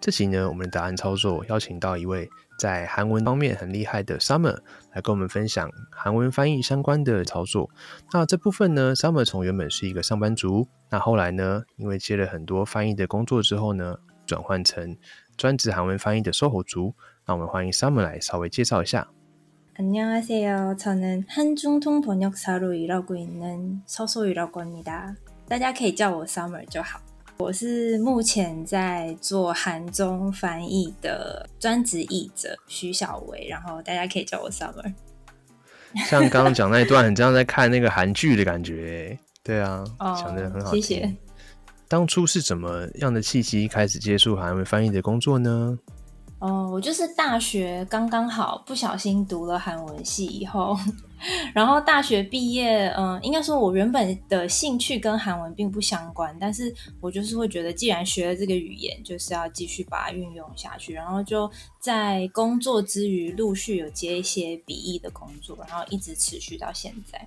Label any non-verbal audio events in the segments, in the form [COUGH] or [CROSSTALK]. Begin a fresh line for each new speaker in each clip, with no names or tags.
这集呢，我们的答案操作邀请到一位在韩文方面很厉害的 Summer 来跟我们分享韩文翻译相关的操作。那这部分呢，Summer 从原本是一个上班族，那后来呢，因为接了很多翻译的工作之后呢，转换成专职韩文翻译的售后族。那我们欢迎 Summer 来稍微介绍一下。
안녕하세요。저는 한중통번역사로 일하고 있는 서소유라고 합니다。大家可以叫我 Summer 就好。 我是目前在做韩中翻译的专职译者徐小薇，然后大家可以叫我 Summer。[LAUGHS]
像刚刚讲那一段，很像在看那个韩剧的感觉。对啊，
哦
讲的很好。
谢谢。
当初是怎么样的契机开始接触韩文翻译的工作呢？
哦，我就是大学刚刚好不小心读了韩文系以后，然后大学毕业，嗯，应该说我原本的兴趣跟韩文并不相关，但是我就是会觉得，既然学了这个语言，就是要继续把它运用下去，然后就在工作之余陆续有接一些笔译的工作，然后一直持续到现在。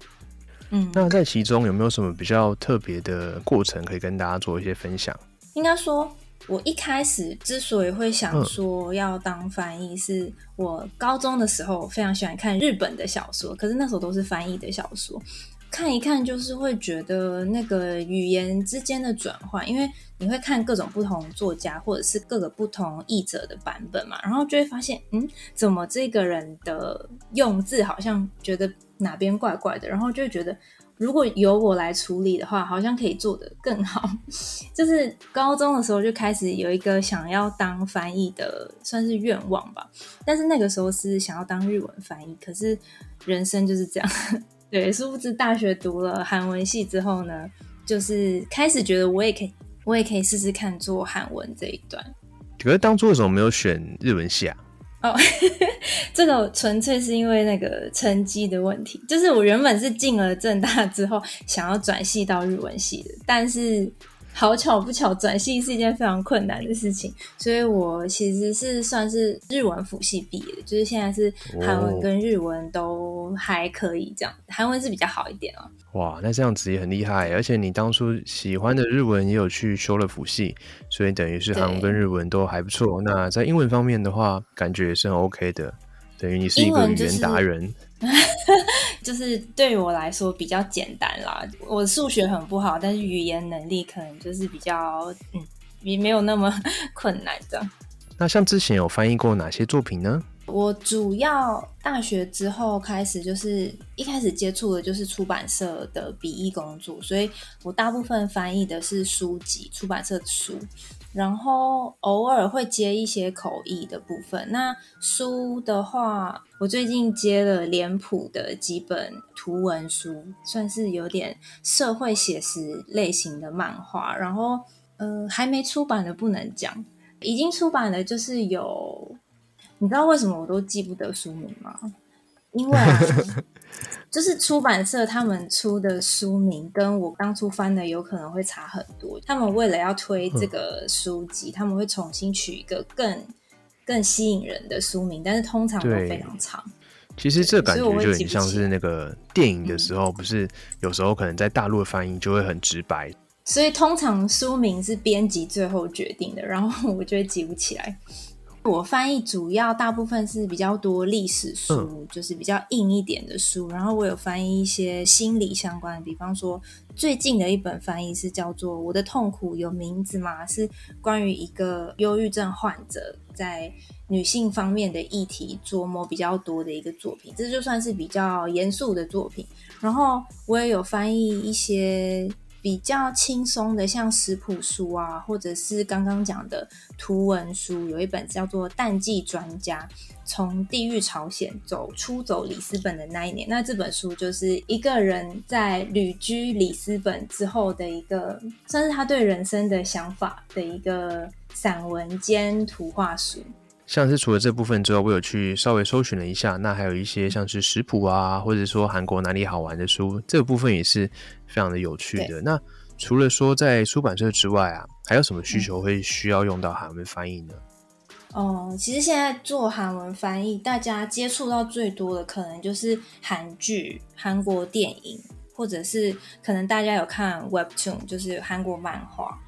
嗯，
那在其中有没有什么比较特别的过程可以跟大家做一些分享？
应该说，我一开始之所以会想说要当翻译，是我高中的时候非常喜欢看日本的小说，可是那时候都是翻译的小说，看一看就是会觉得那个语言之间的转换，因为你会看各种不同作家或者是各个不同译者的版本嘛，然后就会发现，嗯，怎么这个人的用字好像觉得哪边怪怪的，然后就会觉得。如果由我来处理的话，好像可以做得更好。[LAUGHS] 就是高中的时候就开始有一个想要当翻译的，算是愿望吧。但是那个时候是想要当日文翻译，可是人生就是这样。[LAUGHS] 对，殊不知大学读了韩文系之后呢，就是开始觉得我也可以，我也可以试试看做韩文这一段。
可是当初为什么没有选日文系啊？
哦，[LAUGHS] 这个纯粹是因为那个成绩的问题。就是我原本是进了正大之后，想要转系到日文系的，但是好巧不巧，转系是一件非常困难的事情，所以我其实是算是日文辅系毕业的，就是现在是韩文跟日文都还可以这样，韩文是比较好一点啊。
哇，那这样子也很厉害，而且你当初喜欢的日文也有去修了辅系，所以等于是韩文跟日文都还不错。那在英文方面的话，感觉也是很 OK 的，等于你是一个语言达人。[LAUGHS]
就是对我来说比较简单啦，我数学很不好，但是语言能力可能就是比较嗯，也没有那么 [LAUGHS] 困难的。
那像之前有翻译过哪些作品呢？
我主要大学之后开始就是一开始接触的就是出版社的笔译工作，所以我大部分翻译的是书籍、出版社的书，然后偶尔会接一些口译的部分。那书的话，我最近接了脸谱的几本图文书，算是有点社会写实类型的漫画。然后，呃，还没出版的不能讲，已经出版的就是有。你知道为什么我都记不得书名吗？因为，[LAUGHS] 就是出版社他们出的书名跟我当初翻的有可能会差很多。他们为了要推这个书籍，他们会重新取一个更更吸引人的书名，但是通常都非常长。
其实这感觉就很像是那个电影的时候，不是有时候可能在大陆的翻译就会很直白，
所以通常书名是编辑最后决定的，然后 [LAUGHS] 我就会记不起来。我翻译主要大部分是比较多历史书，
嗯
就是比较硬一点的书。然后我有翻译一些心理相关的，比方说最近的一本翻译是叫做《我的痛苦有名字吗》，是关于一个忧郁症患者在女性方面的议题琢磨比较多的一个作品。这就算是比较严肃的作品。然后我也有翻译一些。比较轻松的，像食谱书啊，或者是刚刚讲的图文书，有一本叫做《淡季专家：从地狱朝鲜走出走里斯本的那一年》。那这本书就是一个人在旅居里斯本之后的一个，算是他对人生的想法的一个散文兼图画书。
像是除了这部分之外，我有去稍微搜寻了一下，那还有一些像是食谱啊，或者说韩国哪里好玩的书，这个部分也是非常的有趣的。那除了说在出版社之外啊，还有什么需求会需要用到韩文翻译呢？
哦，其实现在做韩文翻译，大家接触到最多的可能就是韩剧、韩国电影，或者是可能大家有看 Webtoon，就是韩国漫画。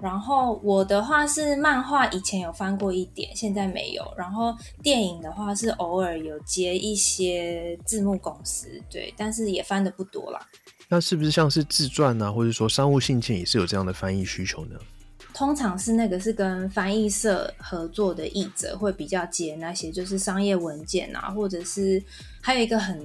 然后我的话是漫画，以前有翻过一点，现在没有。然后电影的话是偶尔有接一些字幕公司，对，但是也翻的不多啦。
那是不是像是自传啊，或者说商务信件也是有这样的翻译需求呢？
通常是那个是跟翻译社合作的译者会比较接那些，就是商业文件啊，或者是还有一个很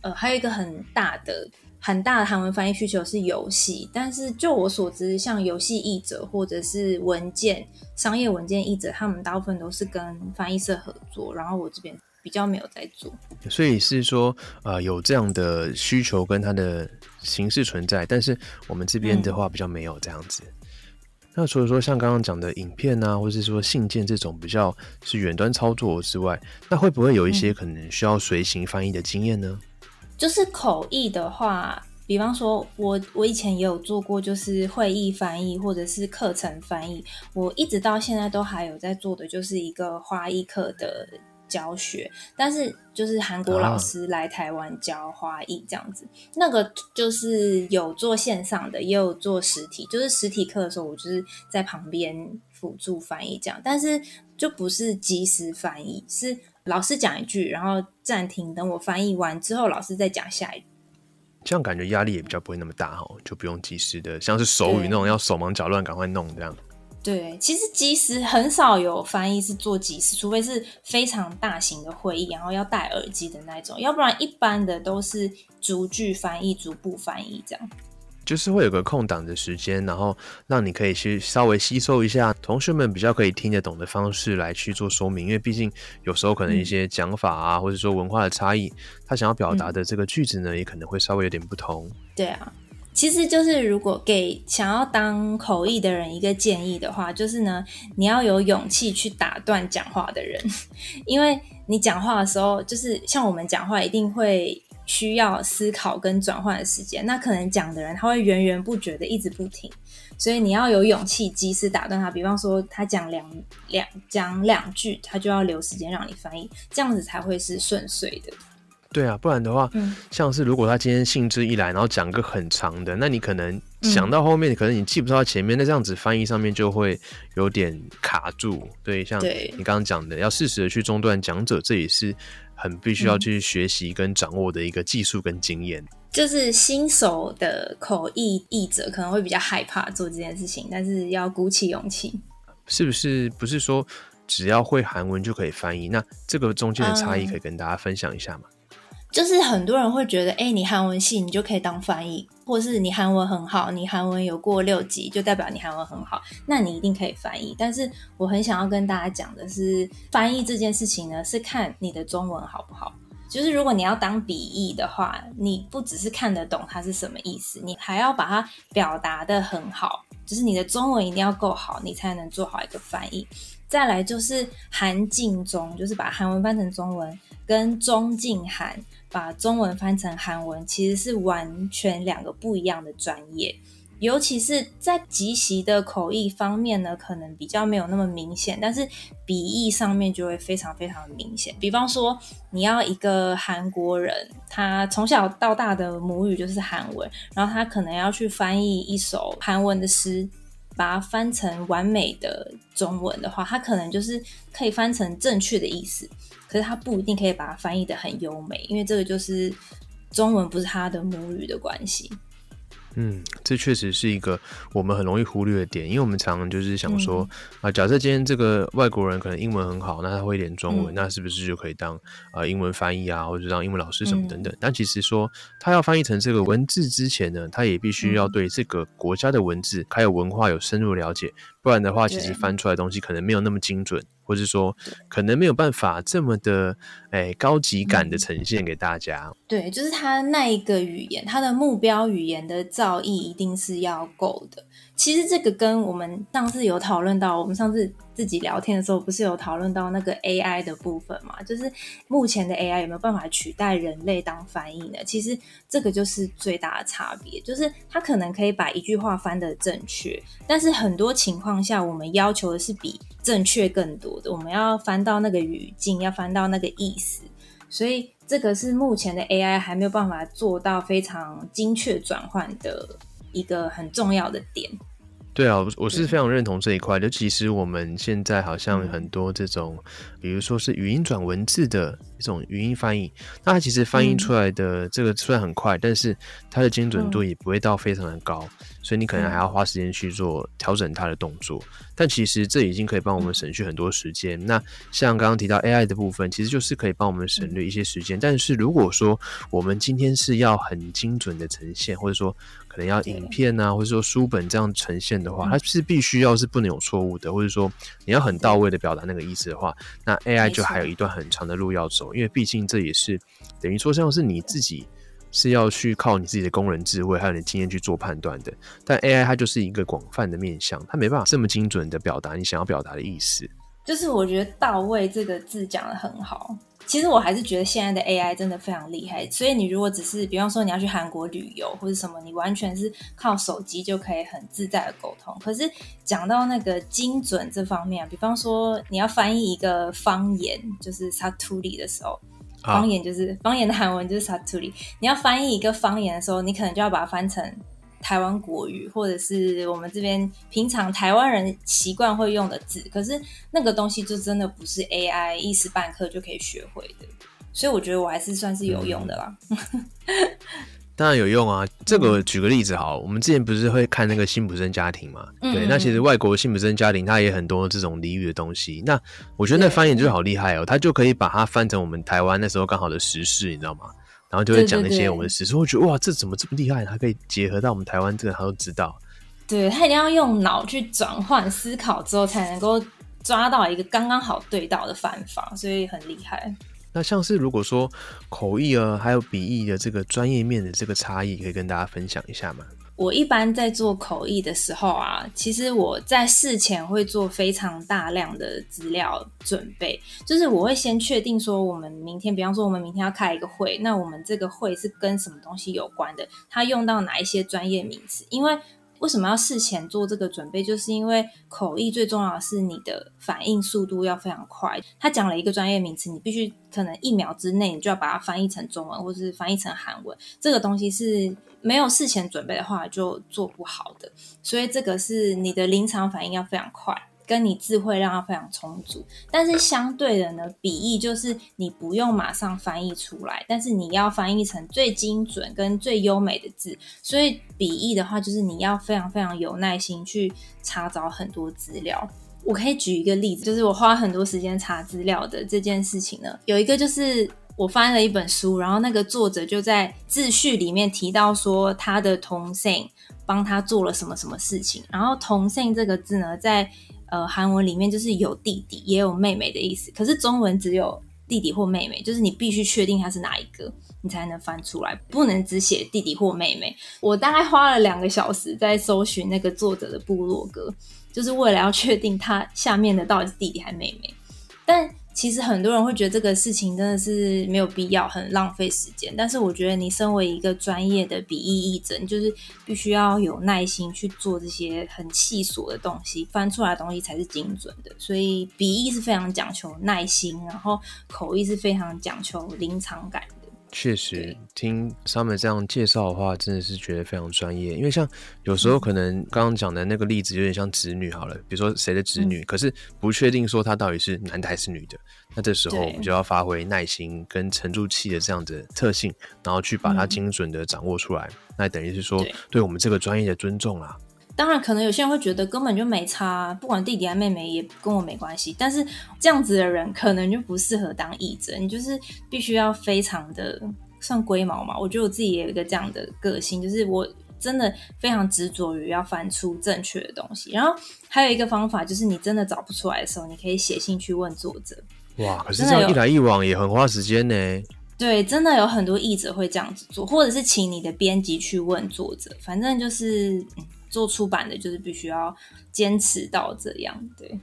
呃，还有一个很大的。很大的韩文翻译需求是游戏，但是就我所知，像游戏译者或者是文件、商业文件译者，他们大部分都是跟翻译社合作，然后我这边比较没有在做。
所以是说，呃，有这样的需求跟它的形式存在，但是我们这边的话比较没有这样子。那除了说像刚刚讲的影片啊，或者是说信件这种比较是远端操作之外，那会不会有一些可能需要随行翻译的经验呢？
就是口译的话，比方说，我我以前也有做过，就是会议翻译或者是课程翻译。我一直到现在都还有在做的，就是一个花艺课的教学。但是就是韩国老师来台湾教花艺这样子，那个就是有做线上的，也有做实体。就是实体课的时候，我就是在旁边辅助翻译这样，但是就不是即时翻译，是。老师讲一句，然后暂停，等我翻译完之后，老师再讲下一句。
这样感觉压力也比较不会那么大哈，就不用及时的，像是手语那种要手忙脚乱赶快弄这样。
对，其实即时很少有翻译是做即时，除非是非常大型的会议，然后要戴耳机的那种，要不然一般的都是逐句翻译、逐步翻译这样。
就是会有个空档的时间，然后让你可以去稍微吸收一下同学们比较可以听得懂的方式来去做说明，因为毕竟有时候可能一些讲法啊，或者说文化的差异，他想要表达的这个句子呢，也可能会稍微有点不同。
对啊，其实就是如果给想要当口译的人一个建议的话，就是呢，你要有勇气去打断讲话的人，[LAUGHS] 因为你讲话的时候，就是像我们讲话一定会。需要思考跟转换的时间，那可能讲的人他会源源不绝的一直不停，所以你要有勇气及时打断他。比方说他讲两两讲两句，他就要留时间让你翻译，这样子才会是顺遂的。
对啊，不然的话，像是如果他今天兴致一来，然后讲个很长的，那你可能想到后面，可能你记不到前面，那这样子翻译上面就会有点卡住。对，像你刚刚讲的，要适时的去中断讲者，这也是。很必须要去学习跟掌握的一个技术跟经验，
就是新手的口译译者可能会比较害怕做这件事情，但是要鼓起勇气。
是不是不是说只要会韩文就可以翻译？那这个中间的差异可以跟大家分享一下吗？
就是很多人会觉得，哎，你韩文系你就可以当翻译，或是你韩文很好，你韩文有过六级，就代表你韩文很好，那你一定可以翻译。但是我很想要跟大家讲的是，翻译这件事情呢，是看你的中文好不好。就是如果你要当笔译的话，你不只是看得懂它是什么意思，你还要把它表达的很好，就是你的中文一定要够好，你才能做好一个翻译。再来就是韩进中，就是把韩文翻成中文，跟中进韩。把中文翻成韩文，其实是完全两个不一样的专业，尤其是在即席的口译方面呢，可能比较没有那么明显，但是笔译上面就会非常非常的明显。比方说，你要一个韩国人，他从小到大的母语就是韩文，然后他可能要去翻译一首韩文的诗，把它翻成完美的中文的话，他可能就是可以翻成正确的意思。可是他不一定可以把它翻译的很优美，因为这个就是中文不是他的母语的关系。
嗯，这确实是一个我们很容易忽略的点，因为我们常常就是想说啊，假设今天这个外国人可能英文很好，那他会一点中文，那是不是就可以当啊英文翻译啊，或者当英文老师什么等等？但其实说他要翻译成这个文字之前呢，他也必须要对这个国家的文字还有文化有深入了解，不然的话，其实翻出来的东西可能没有那么精准。或者说，可能没有办法这么的诶高级感的呈现给大家。
对，就是他那一个语言，他的目标语言的造诣一定是要够的。其实这个跟我们上次有讨论到，我们上次自己聊天的时候，不是有讨论到那个 AI 的部分嘛？就是目前的 AI 有没有办法取代人类当翻译呢？其实这个就是最大的差别，就是它可能可以把一句话翻得正确，但是很多情况下，我们要求的是比正确更多的，我们要翻到那个语境，要翻到那个意思，所以这个是目前的 AI 还没有办法做到非常精确转换的。一个很重要的点，
对啊，我是非常认同这一块。就其实我们现在好像很多这种，比如说是语音转文字的一种语音翻译，那它其实翻译出来的这个虽然很快，但是它的精准度也不会到非常的高，所以你可能还要花时间去做调整它的动作。但其实这已经可以帮我们省去很多时间。那像刚刚提到 AI 的部分，其实就是可以帮我们省略一些时间。但是如果说我们今天是要很精准的呈现，或者说可能要影片啊，或者说书本这样呈现的话，它是必须要是不能有错误的，或者说你要很到位的表达那个意思的话，那 AI 就还有一段很长的路要走，因为毕竟这也是等于说像是你自己是要去靠你自己的工人智慧还有你经验去做判断的，但 AI 它就是一个广泛的面向，它没办法这么精准的表达你想要表达的意思。
就是我觉得“到位”这个字讲的很好。其实我还是觉得现在的 AI 真的非常厉害。所以你如果只是，比方说你要去韩国旅游或者什么，你完全是靠手机就可以很自在的沟通。可是讲到那个精准这方面，比方说你要翻译一个方言，就是 Satuli 的时候，方言就是方言的韩文就是 Satuli。你要翻译一个方言的时候，你可能就要把它翻成。台湾国语，或者是我们这边平常台湾人习惯会用的字，可是那个东西就真的不是 AI 一时半刻就可以学会的，所以我觉得我还是算是有用的啦。[LAUGHS]
当然有用啊！这个举个例子好，我们之前不是会看那个辛普森家庭嘛？对，那其实外国辛普森家庭它也很多这种俚语的东西。那我觉得那翻译就好厉害哦，他就可以把它翻成我们台湾那时候刚好的时事，你知道吗？然后就会讲一些我们的史书，我觉得哇，这怎么这么厉害？他可以结合到我们台湾这个，他都知道。
对他一定要用脑去转换思考之后，才能够抓到一个刚刚好对到的方法，所以很厉害。
那像是如果说口译啊，还有笔译的这个专业面的这个差异，可以跟大家分享一下吗？
我一般在做口译的时候啊，其实我在事前会做非常大量的资料准备，就是我会先确定说，我们明天，比方说我们明天要开一个会，那我们这个会是跟什么东西有关的，它用到哪一些专业名词，因为。为什么要事前做这个准备？就是因为口译最重要的是你的反应速度要非常快。他讲了一个专业名词，你必须可能一秒之内你就要把它翻译成中文，或者是翻译成韩文。这个东西是没有事前准备的话就做不好的。所以这个是你的临场反应要非常快。跟你智慧量要非常充足，但是相对的呢，笔译就是你不用马上翻译出来，但是你要翻译成最精准跟最优美的字。所以笔译的话，就是你要非常非常有耐心去查找很多资料。我可以举一个例子，就是我花很多时间查资料的这件事情呢，有一个就是我翻了一本书，然后那个作者就在自序里面提到说他的同性帮他做了什么什么事情，然后同性这个字呢，在呃，韩文里面就是有弟弟也有妹妹的意思，可是中文只有弟弟或妹妹，就是你必须确定他是哪一个，你才能翻出来，不能只写弟弟或妹妹。我大概花了两个小时在搜寻那个作者的部落格，就是为了要确定他下面的到底是弟弟还是妹妹，但。其实很多人会觉得这个事情真的是没有必要，很浪费时间。但是我觉得你身为一个专业的笔译译者，就是必须要有耐心去做这些很细琐的东西，翻出来的东西才是精准的。所以笔译是非常讲求耐心，然后口译是非常讲求临场感的。
确实，听 Summer 这样介绍的话，真的是觉得非常专业。因为像有时候可能刚刚讲的那个例子有点像子女好了，比如说谁的子女，可是不确定说他到底是男的还是女的，那这时候我们就要发挥耐心跟沉住气的这样的特性，然后去把它精准的掌握出来。那等于是说，对我们这个专业的尊重啊。
当然，可能有些人会觉得根本就没差，不管弟弟还是妹妹也跟我没关系。但是这样子的人可能就不适合当译者，你就是必须要非常的算龟毛嘛。我觉得我自己也有一个这样的个性，就是我真的非常执着于要翻出正确的东西。然后还有一个方法，就是你真的找不出来的时候，你可以写信去问作者。
哇，可是这样一来一往也很花时间呢。
对，真的有很多译者会这样子做，或者是请你的编辑去问作者，反正就是。做出版的，就是必须要坚持到这样。对，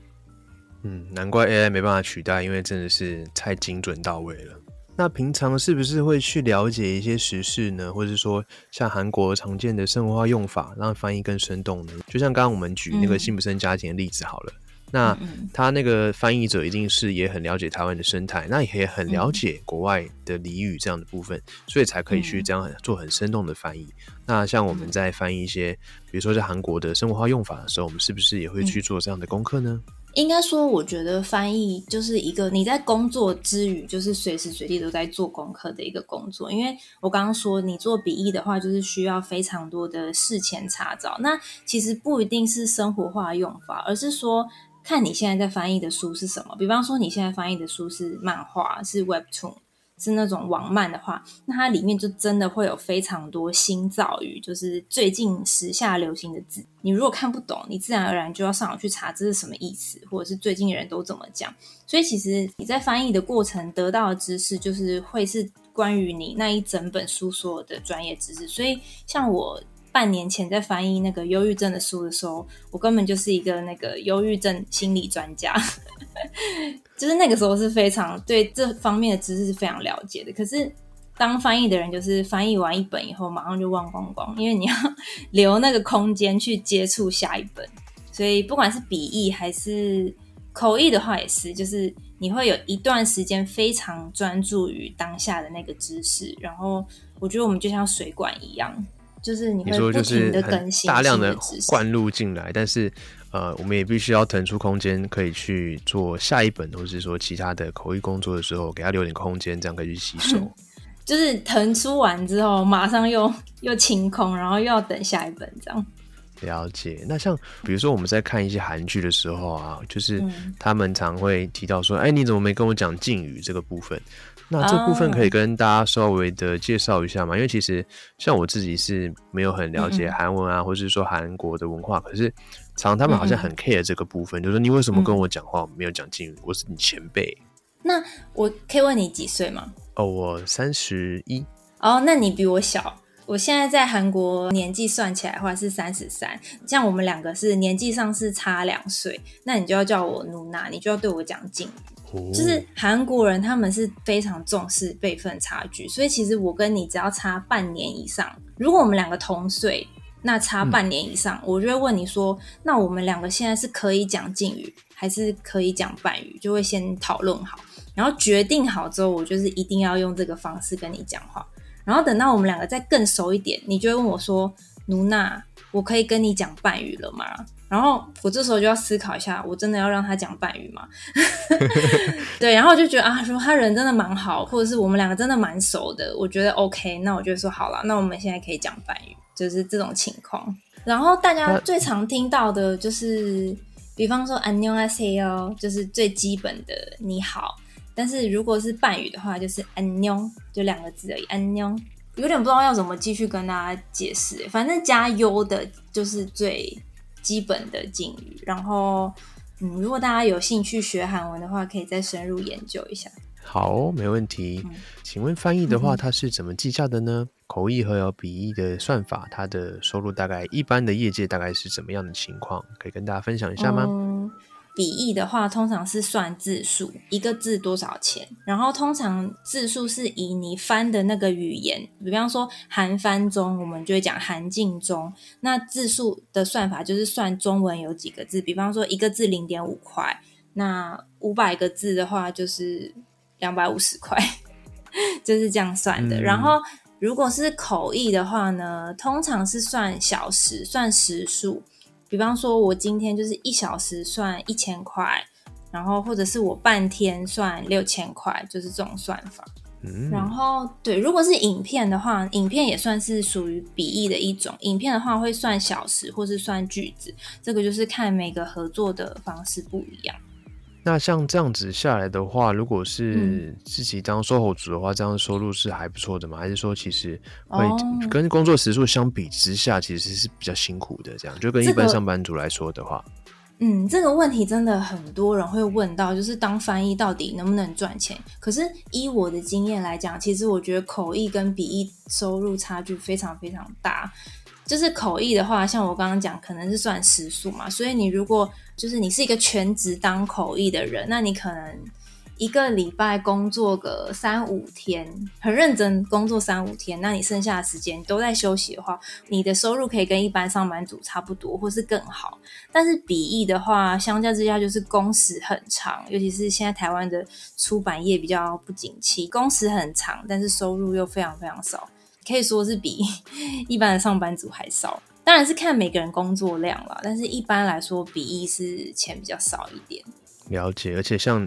嗯，难怪 AI 没办法取代，因为真的是太精准到位了。那平常是不是会去了解一些时事呢？或者说像韩国常见的生活化用法，让翻译更生动呢？就像刚刚我们举那个辛普森家庭的例子好了。那他那个翻译者一定是也很了解台湾的生态，那也很了解国外的俚语这样的部分，所以才可以去这样做很生动的翻译。那像我们在翻译一些，比如说在韩国的生活化用法的时候，我们是不是也会去做这样的功课呢？
应该说，我觉得翻译就是一个你在工作之余，就是随时随地都在做功课的一个工作。因为我刚刚说，你做笔译的话，就是需要非常多的事前查找。那其实不一定是生活化用法，而是说。看你现在在翻译的书是什么，比方说你现在翻译的书是漫画，是 Webtoon，是那种网漫的话，那它里面就真的会有非常多新造语，就是最近时下流行的字。你如果看不懂，你自然而然就要上网去查这是什么意思，或者是最近的人都怎么讲。所以其实你在翻译的过程得到的知识，就是会是关于你那一整本书所有的专业知识。所以像我。半年前在翻译那个忧郁症的书的时候，我根本就是一个那个忧郁症心理专家，[LAUGHS] 就是那个时候是非常对这方面的知识是非常了解的。可是当翻译的人，就是翻译完一本以后，马上就忘光光，因为你要留那个空间去接触下一本。所以不管是笔译还是口译的话，也是，就是你会有一段时间非常专注于当下的那个知识。然后我觉得我们就像水管一样。就是你会不停的更新，
大量的灌入进来，但是呃，我们也必须要腾出空间，可以去做下一本，或者是说其他的口译工作的时候，给他留点空间，这样可以去吸收。[LAUGHS]
就是腾出完之后，马上又又清空，然后又要等下一本，这样。
了解。那像比如说我们在看一些韩剧的时候啊，就是他们常会提到说：“哎，你怎么没跟我讲敬语这个部分？”那这部分可以跟大家稍微的介绍一下吗？因为其实像我自己是没有很了解韩文啊，或者是说韩国的文化，可是常他们好像很 care 这个部分，就是你为什么跟我讲话没有讲敬语？我是你前辈。
那我可以问你几岁吗？
哦，我三十一。
哦，那你比我小。我现在在韩国年纪算起来的话是三十三，像我们两个是年纪上是差两岁，那你就要叫我努娜，你就要对我讲敬语。就是韩国人他们是非常重视辈分差距，所以其实我跟你只要差半年以上，如果我们两个同岁，那差半年以上，我就会问你说，那我们两个现在是可以讲敬语，还是可以讲半语？就会先讨论好，然后决定好之后，我就是一定要用这个方式跟你讲话。然后等到我们两个再更熟一点，你就会问我说：“卢娜，我可以跟你讲半语了吗？然后我这时候就要思考一下，我真的要让他讲半语吗？[LAUGHS] 对，然后我就觉得啊，说他人真的蛮好，或者是我们两个真的蛮熟的，我觉得 OK，那我就说好了，那我们现在可以讲半语，就是这种情况。然后大家最常听到的就是，比方说 “anu s a o 就是最基本的“你好”。但是如果是伴语的话，就是 “anu”，就两个字而已，“anu”。有点不知道要怎么继续跟大家解释，反正加优的就是最基本的敬语。然后，嗯，如果大家有兴趣学韩文的话，可以再深入研究一下。
好，没问题。请问翻译的话，它是怎么计价的呢？口译和有笔译的算法，它的收入大概一般的业界大概是怎么样的情况？可以跟大家分享一下吗？
笔译的话，通常是算字数，一个字多少钱。然后通常字数是以你翻的那个语言，比方说韩翻中，我们就会讲韩进中。那字数的算法就是算中文有几个字，比方说一个字零点五块，那五百个字的话就是两百五十块，[LAUGHS] 就是这样算的。然后如果是口译的话呢，通常是算小时，算时数。比方说，我今天就是一小时算一千块，然后或者是我半天算六千块，就是这种算法。然后对，如果是影片的话，影片也算是属于笔译的一种。影片的话会算小时，或是算句子，这个就是看每个合作的方式不一样。
那像这样子下来的话，如果是自己当售后组的话，这样收入是还不错的吗？还是说其实会跟工作时数相比之下，其实是比较辛苦的？这样就跟一般上班族来说的话，
嗯，这个问题真的很多人会问到，就是当翻译到底能不能赚钱？可是依我的经验来讲，其实我觉得口译跟笔译收入差距非常非常大。就是口译的话，像我刚刚讲，可能是算时数嘛，所以你如果就是你是一个全职当口译的人，那你可能。一个礼拜工作个三五天，很认真工作三五天，那你剩下的时间都在休息的话，你的收入可以跟一般上班族差不多，或是更好。但是笔译的话，相较之下就是工时很长，尤其是现在台湾的出版业比较不景气，工时很长，但是收入又非常非常少，可以说是比 [LAUGHS] 一般的上班族还少。当然是看每个人工作量了，但是一般来说，比一是钱比较少一点。
了解，而且像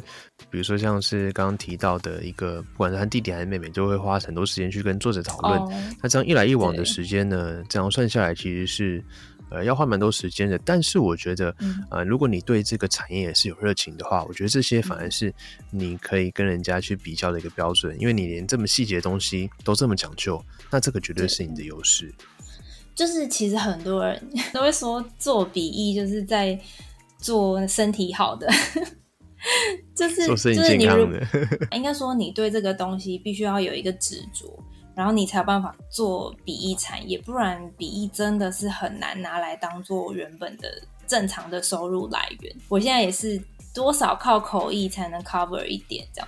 比如说像是刚刚提到的一个，不管是他弟弟还是妹妹，都会花很多时间去跟作者讨论。那这样一来一往的时间呢，这样算下来其实是呃要花蛮多时间的。但是我觉得，呃，如果你对这个产业也是有热情的话，我觉得这些反而是你可以跟人家去比较的一个标准，因为你连这么细节的东西都这么讲究，那这个绝对是你的优势。
就是其实很多人 [LAUGHS] 都会说做笔译就是在。做身体好的，[LAUGHS] 就是就是你，应该说你对这个东西必须要有一个执着，然后你才有办法做笔译产业，不然笔译真的是很难拿来当做原本的正常的收入来源。我现在也是多少靠口译才能 cover 一点这样。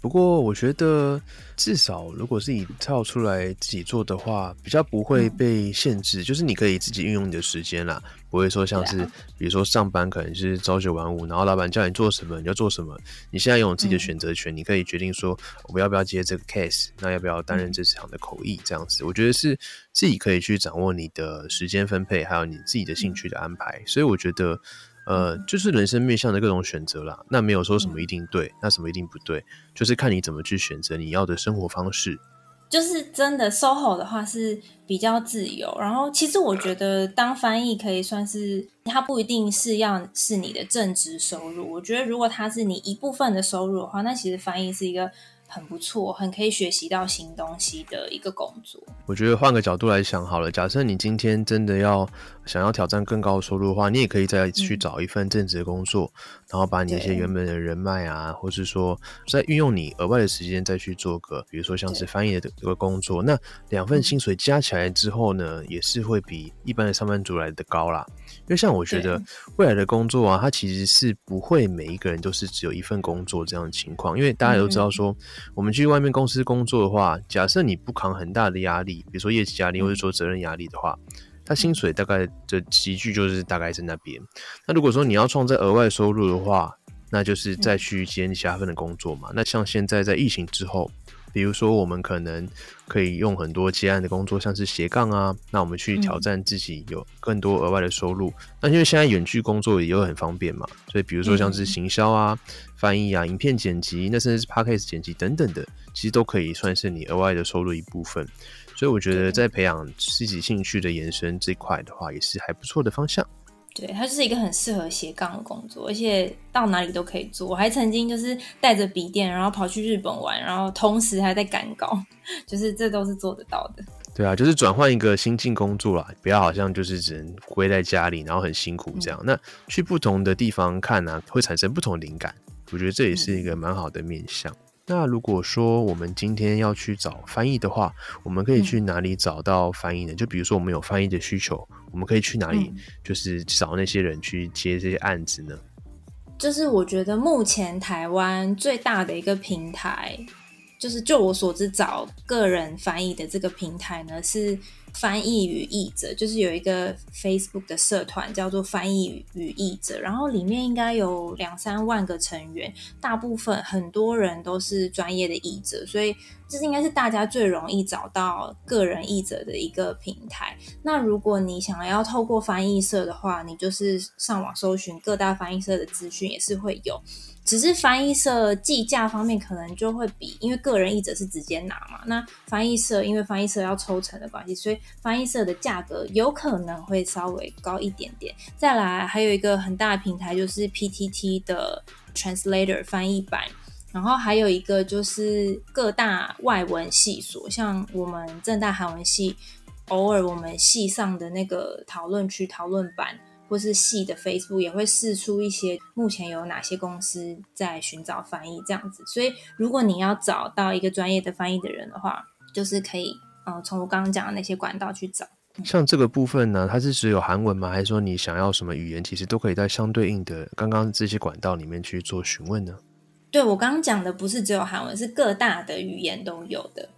不过我觉得，至少如果是你跳出来自己做的话，比较不会被限制。就是你可以自己运用你的时间啦，不会说像是比如说上班可能是朝九晚五，然后老板叫你做什么你就做什么。你现在拥有自己的选择权，你可以决定说我要不要接这个 case，那要不要担任这场的口译这样子。我觉得是自己可以去掌握你的时间分配，还有你自己的兴趣的安排。所以我觉得。呃，就是人生面向的各种选择啦，那没有说什么一定对，那什么一定不对，就是看你怎么去选择你要的生活方式。
就是真的，SOHO 的话是比较自由。然后，其实我觉得当翻译可以算是，它不一定是要是你的正职收入。我觉得如果它是你一部分的收入的话，那其实翻译是一个。很不错，很可以学习到新东西的一个工作。
我觉得换个角度来想好了，假设你今天真的要想要挑战更高的收入的话，你也可以再去找一份正职的工作，然后把你一些原本的人脉啊，或是说再运用你额外的时间再去做个，比如说像是翻译的这个工作，那两份薪水加起来之后呢，也是会比一般的上班族来的高啦。因为像我觉得未来的工作啊，它其实是不会每一个人都是只有一份工作这样的情况。因为大家都知道说，我们去外面公司工作的话，假设你不扛很大的压力，比如说业绩压力或者说责任压力的话，他薪水大概的集聚就是大概在那边。那如果说你要创造额外收入的话，那就是再去接其他份的工作嘛。那像现在在疫情之后。比如说，我们可能可以用很多接案的工作，像是斜杠啊，那我们去挑战自己，有更多额外的收入。那因为现在远距工作也有很方便嘛，所以比如说像是行销啊、翻译啊、影片剪辑，那甚至是 podcast 剪辑等等的，其实都可以算是你额外的收入一部分。所以我觉得在培养自己兴趣的延伸这块的话，也是还不错的方向。
对，它就是一个很适合斜杠的工作，而且到哪里都可以做。我还曾经就是带着笔电，然后跑去日本玩，然后同时还在赶稿，[LAUGHS] 就是这都是做得到的。
对啊，就是转换一个心境工作啦，不要好像就是只能归在家里，然后很辛苦这样。那去不同的地方看呢，会产生不同灵感。我觉得这也是一个蛮好的面向。那如果说我们今天要去找翻译的话，我们可以去哪里找到翻译呢？就比如说我们有翻译的需求，我们可以去哪里，就是找那些人去接这些案子呢？
就是我觉得目前台湾最大的一个平台，就是就我所知找个人翻译的这个平台呢是。翻译与译者就是有一个 Facebook 的社团叫做翻译与译者，然后里面应该有两三万个成员，大部分很多人都是专业的译者，所以这是应该是大家最容易找到个人译者的一个平台。那如果你想要透过翻译社的话，你就是上网搜寻各大翻译社的资讯，也是会有。只是翻译社计价方面可能就会比，因为个人译者是直接拿嘛，那翻译社因为翻译社要抽成的关系，所以翻译社的价格有可能会稍微高一点点。再来还有一个很大的平台就是 PTT 的 Translator 翻译版，然后还有一个就是各大外文系所，像我们正大韩文系，偶尔我们系上的那个讨论区讨论版。或是系的 Facebook 也会试出一些目前有哪些公司在寻找翻译这样子，所以如果你要找到一个专业的翻译的人的话，就是可以嗯从我刚刚讲的那些管道去找。
像这个部分呢，它是只有韩文吗？还是说你想要什么语言，其实都可以在相对应的刚刚这些管道里面去做询问呢？
对我刚刚讲的不是只有韩文，是各大的语言都有的。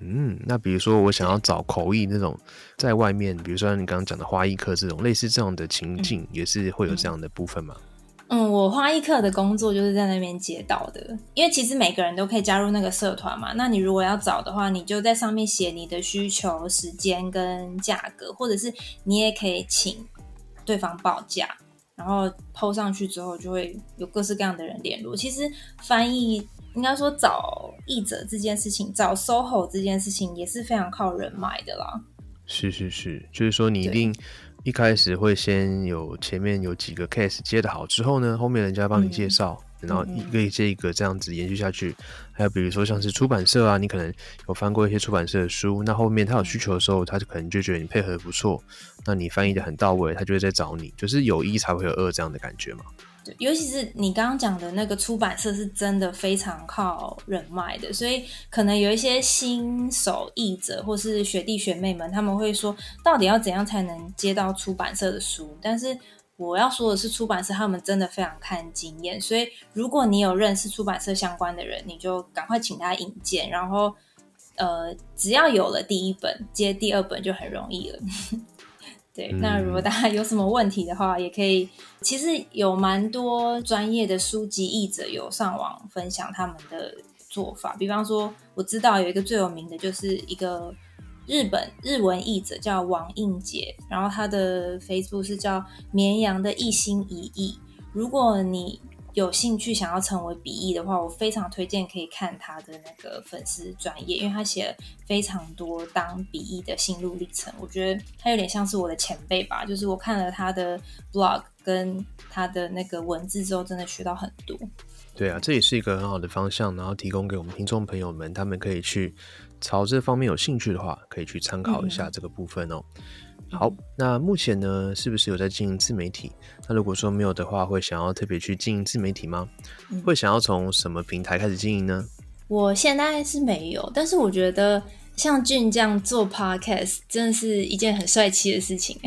嗯，那比如说我想要找口译那种，在外面，比如说你刚刚讲的花艺课这种类似这样的情境，也是会有这样的部分吗？
嗯，我花艺课的工作就是在那边接到的，因为其实每个人都可以加入那个社团嘛。那你如果要找的话，你就在上面写你的需求、时间跟价格，或者是你也可以请对方报价，然后抛上去之后，就会有各式各样的人联络。其实翻译应该说找译者这件事情，找 SOHO 这件事情也是非常靠人脉的啦。
是是是，就是说你一定。一开始会先有前面有几个 case 接的好之后呢，后面人家帮你介绍，然后一个接一个这样子延续下去。还有比如说像是出版社啊，你可能有翻过一些出版社的书，那后面他有需求的时候，他就可能就觉得你配合不错，那你翻译的很到位，他就会再找你，就是有一才会有二这样的感觉嘛。
尤其是你刚刚讲的那个出版社，是真的非常靠人脉的，所以可能有一些新手译者或是学弟学妹们，他们会说，到底要怎样才能接到出版社的书？但是我要说的是，出版社他们真的非常看经验，所以如果你有认识出版社相关的人，你就赶快请他引荐，然后呃，只要有了第一本，接第二本就很容易了。[LAUGHS] 对，那如果大家有什么问题的话，也可以。其实有蛮多专业的书籍译者有上网分享他们的做法。比方说，我知道有一个最有名的，就是一个日本日文译者叫王应杰，然后他的 Facebook 是叫绵羊的一心一意。如果你有兴趣想要成为笔译的话，我非常推荐可以看他的那个粉丝专业，因为他写了非常多当笔译的心路历程。我觉得他有点像是我的前辈吧，就是我看了他的 blog 跟他的那个文字之后，真的学到很多。
对啊，这也是一个很好的方向，然后提供给我们听众朋友们，他们可以去朝这方面有兴趣的话，可以去参考一下这个部分哦。好，那目前呢，是不是有在经营自媒体？那如果说没有的话，会想要特别去经营自媒体吗？会想要从什么平台开始经营呢？
我现在是没有，但是我觉得像俊这样做 podcast 真的是一件很帅气的事情。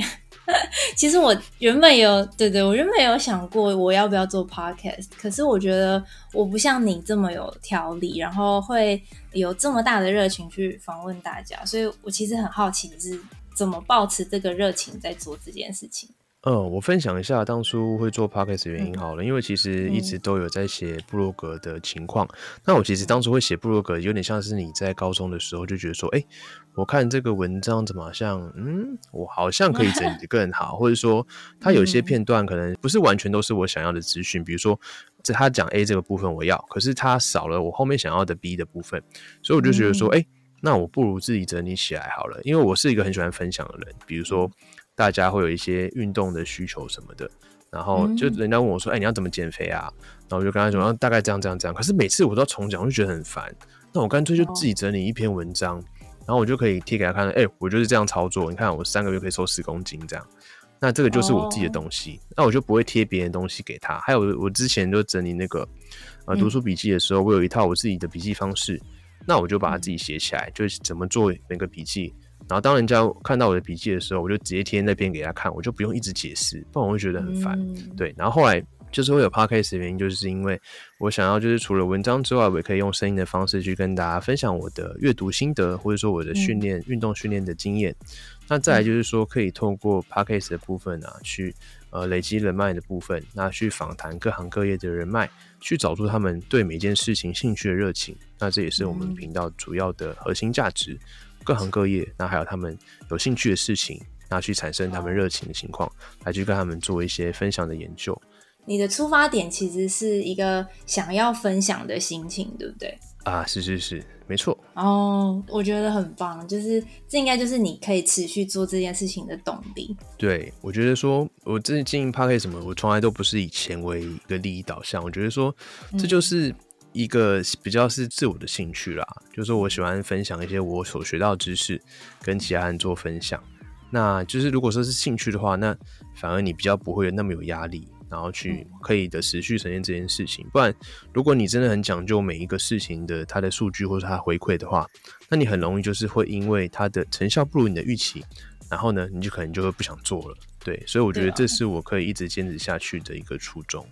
[LAUGHS] 其实我原本有，对对，我原本有想过我要不要做 podcast，可是我觉得我不像你这么有条理，然后会有这么大的热情去访问大家，所以我其实很好奇的是。怎么保持这个热情在做这件事情？
嗯，我分享一下当初会做 podcast 的原因好了，因为其实一直都有在写部落格的情况。那我其实当初会写部落格，有点像是你在高中的时候就觉得说，哎，我看这个文章怎么像，嗯，我好像可以整理更好，[LAUGHS] 或者说它有些片段可能不是完全都是我想要的资讯，比如说这他讲 A 这个部分我要，可是他少了我后面想要的 B 的部分，所以我就觉得说，哎。那我不如自己整理起来好了，因为我是一个很喜欢分享的人。比如说，大家会有一些运动的需求什么的，然后就人家问我说：“哎，你要怎么减肥啊？”然后我就跟他说：“大概这样这样这样。”可是每次我都要重讲，我就觉得很烦。那我干脆就自己整理一篇文章，然后我就可以贴给他看。哎，我就是这样操作。你看，我三个月可以瘦十公斤这样。那这个就是我自己的东西。那我就不会贴别人东西给他。还有，我之前就整理那个呃读书笔记的时候，我有一套我自己的笔记方式。那我就把它自己写起来，就是怎么做每个笔记。然后当人家看到我的笔记的时候，我就直接贴那边给他看，我就不用一直解释，不然我会觉得很烦。对，然后后来就是会有 podcast 的原因，就是因为我想要就是除了文章之外，我也可以用声音的方式去跟大家分享我的阅读心得，或者说我的训练运动训练的经验。那再来就是说，可以透过 podcast 的部分啊，去呃累积人脉的部分，那去访谈各行各业的人脉。去找出他们对每件事情兴趣的热情，那这也是我们频道主要的核心价值。各行各业，那还有他们有兴趣的事情，那去产生他们热情的情况，来去跟他们做一些分享的研究。
你的出发点其实是一个想要分享的心情，对不对？
啊，是是是，没错。
哦，我觉得很棒，就是这应该就是你可以持续做这件事情的动力。
对，我觉得说，我自己经营 p a r k 什么，我从来都不是以钱为一个利益导向。我觉得说，这就是一个比较是自我的兴趣啦，就是我喜欢分享一些我所学到的知识，跟其他人做分享。那就是如果说是兴趣的话，那反而你比较不会那么有压力。然后去可以的持续呈现这件事情，不然如果你真的很讲究每一个事情的它的数据或者它回馈的话，那你很容易就是会因为它的成效不如你的预期，然后呢，你就可能就会不想做了。对，所以我觉得这是我可以一直坚持下去的一个初衷。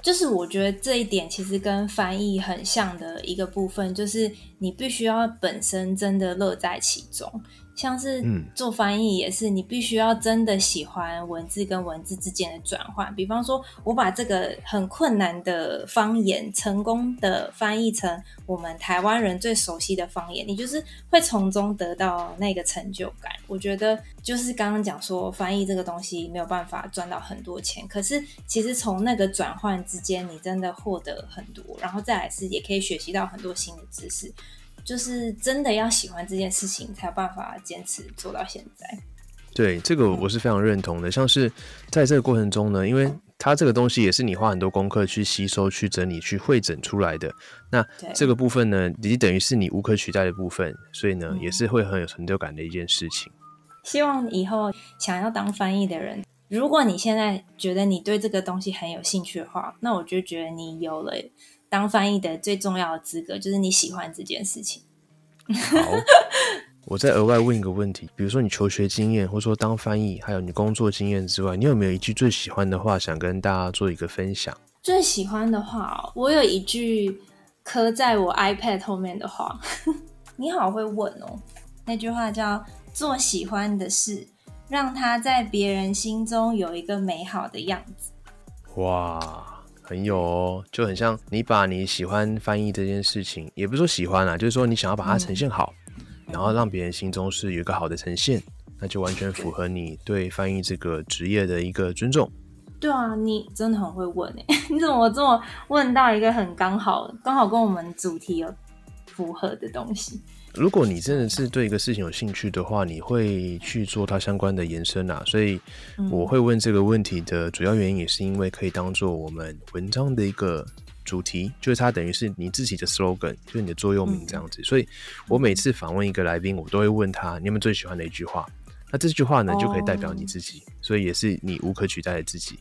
就是我觉得这一点其实跟翻译很像的一个部分，就是你必须要本身真的乐在其中。像是
嗯
做翻译也是，你必须要真的喜欢文字跟文字之间的转换。比方说，我把这个很困难的方言成功的翻译成我们台湾人最熟悉的方言，你就是会从中得到那个成就感。我觉得就是刚刚讲说，翻译这个东西没有办法赚到很多钱，可是其实从那个转换之间，你真的获得很多，然后再来是也可以学习到很多新的知识。就是真的要喜欢这件事情，才有办法坚持做到现在。
对，这个我是非常认同的。像是在这个过程中呢，因为它这个东西也是你花很多功课去吸收、去整理、去会整出来的。那这个部分呢，已经等于是你无可取代的部分，所以呢，
嗯
也是会很有成就感的一件事情。
希望以后想要当翻译的人，如果你现在觉得你对这个东西很有兴趣的话，那我就觉得你有了当翻译的最重要的资格，就是你喜欢这件事情。
好，我再额外问一个问题，比如说你求学经验，或者说当翻译，还有你工作经验之外，你有没有一句最喜欢的话想跟大家做一个分享？
最喜欢的话哦，我有一句刻在我 iPad 后面的话，[LAUGHS] 你好会问哦。那句话叫“做喜欢的事，让它在别人心中有一个美好的样子
哇，很有哦，就很像你把你喜欢翻译这件事情，也不是说喜欢啦，就是说你想要把它呈现好，然后让别人心中是有一个好的呈现，那就完全符合你对翻译这个职业的一个尊重。”。
对啊，你真的很会问诶，[LAUGHS] 你怎么这么问到一个很刚好、刚好跟我们主题有符合的东西？
如果你真的是对一个事情有兴趣的话，你会去做它相关的延伸啊。所以我会问这个问题的主要原因，也是因为可以当做我们文章的一个主题，就是它等于是你自己的 slogan，就是你的座右铭这样子。所以我每次访问一个来宾，我都会问他你有没有最喜欢的一句话。那这句话呢，就可以代表你自己，所以也是你无可取代的自己。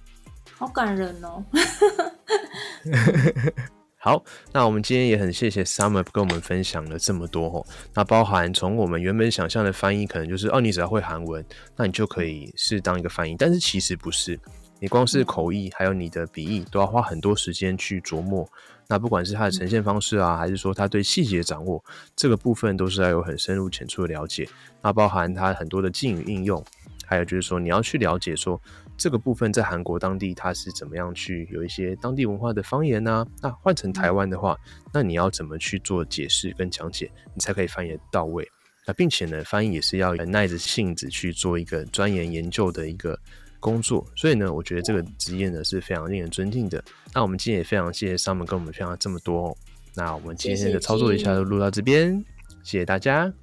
好感人哦！[LAUGHS]
好，那我们今天也很谢谢 Summer 跟我们分享了这么多哦。那包含从我们原本想象的翻译，可能就是哦，你只要会韩文，那你就可以是当一个翻译。但是其实不是，你光是口译还有你的笔译，都要花很多时间去琢磨。那不管是它的呈现方式啊，还是说它对细节掌握这个部分，都是要有很深入浅出的了解。那包含它很多的敬语应用，还有就是说你要去了解说。这个部分在韩国当地它是怎么样去有一些当地文化的方言呢、那换成台湾的话，那你要怎么去做解释跟讲解，你才可以翻译到位？那并且呢，翻译也是要耐着性子去做一个钻研研究的一个工作。所以呢，我觉得这个职业呢是非常令人尊敬的。那我们今天也非常谢谢 Sam 跟我们分享这么多、哦。那我们今天的操作一下就录到这边，谢谢大家，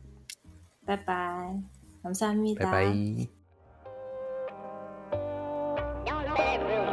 拜拜，我们下面
拜拜。Everyone.